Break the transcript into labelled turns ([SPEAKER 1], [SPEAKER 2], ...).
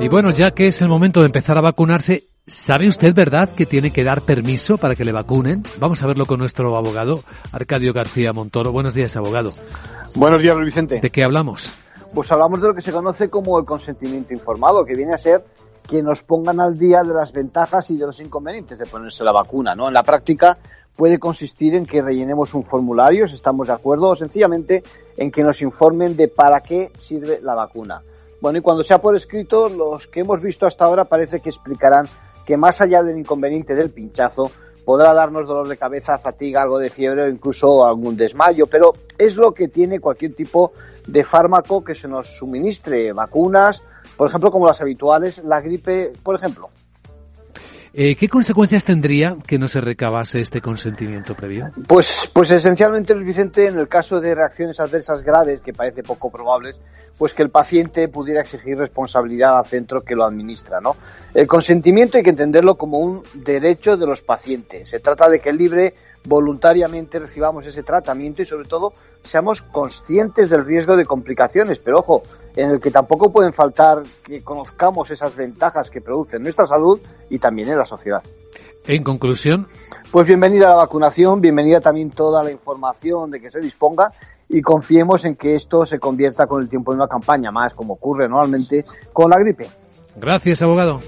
[SPEAKER 1] Y bueno, ya que es el momento de empezar a vacunarse, ¿sabe usted, verdad, que tiene que dar permiso para que le vacunen? Vamos a verlo con nuestro abogado, Arcadio García Montoro. Buenos días, abogado.
[SPEAKER 2] Buenos días, Luis Vicente.
[SPEAKER 1] ¿De qué hablamos?
[SPEAKER 2] Pues hablamos de lo que se conoce como el consentimiento informado, que viene a ser que nos pongan al día de las ventajas y de los inconvenientes de ponerse la vacuna, ¿no? En la práctica puede consistir en que rellenemos un formulario, si estamos de acuerdo, o sencillamente en que nos informen de para qué sirve la vacuna. Bueno, y cuando sea por escrito, los que hemos visto hasta ahora parece que explicarán que más allá del inconveniente del pinchazo, podrá darnos dolor de cabeza, fatiga, algo de fiebre o incluso algún desmayo, pero es lo que tiene cualquier tipo de fármaco que se nos suministre, vacunas, por ejemplo, como las habituales, la gripe, por ejemplo.
[SPEAKER 1] Eh, ¿Qué consecuencias tendría que no se recabase este consentimiento previo?
[SPEAKER 2] Pues, pues esencialmente, Luis Vicente, en el caso de reacciones adversas graves, que parece poco probables, pues que el paciente pudiera exigir responsabilidad al centro que lo administra, ¿no? El consentimiento hay que entenderlo como un derecho de los pacientes. Se trata de que el libre voluntariamente recibamos ese tratamiento y sobre todo seamos conscientes del riesgo de complicaciones, pero ojo, en el que tampoco pueden faltar que conozcamos esas ventajas que producen nuestra salud y también en la sociedad.
[SPEAKER 1] En conclusión.
[SPEAKER 2] Pues bienvenida a la vacunación, bienvenida también toda la información de que se disponga y confiemos en que esto se convierta con el tiempo en una campaña más, como ocurre normalmente con la gripe.
[SPEAKER 1] Gracias, abogado.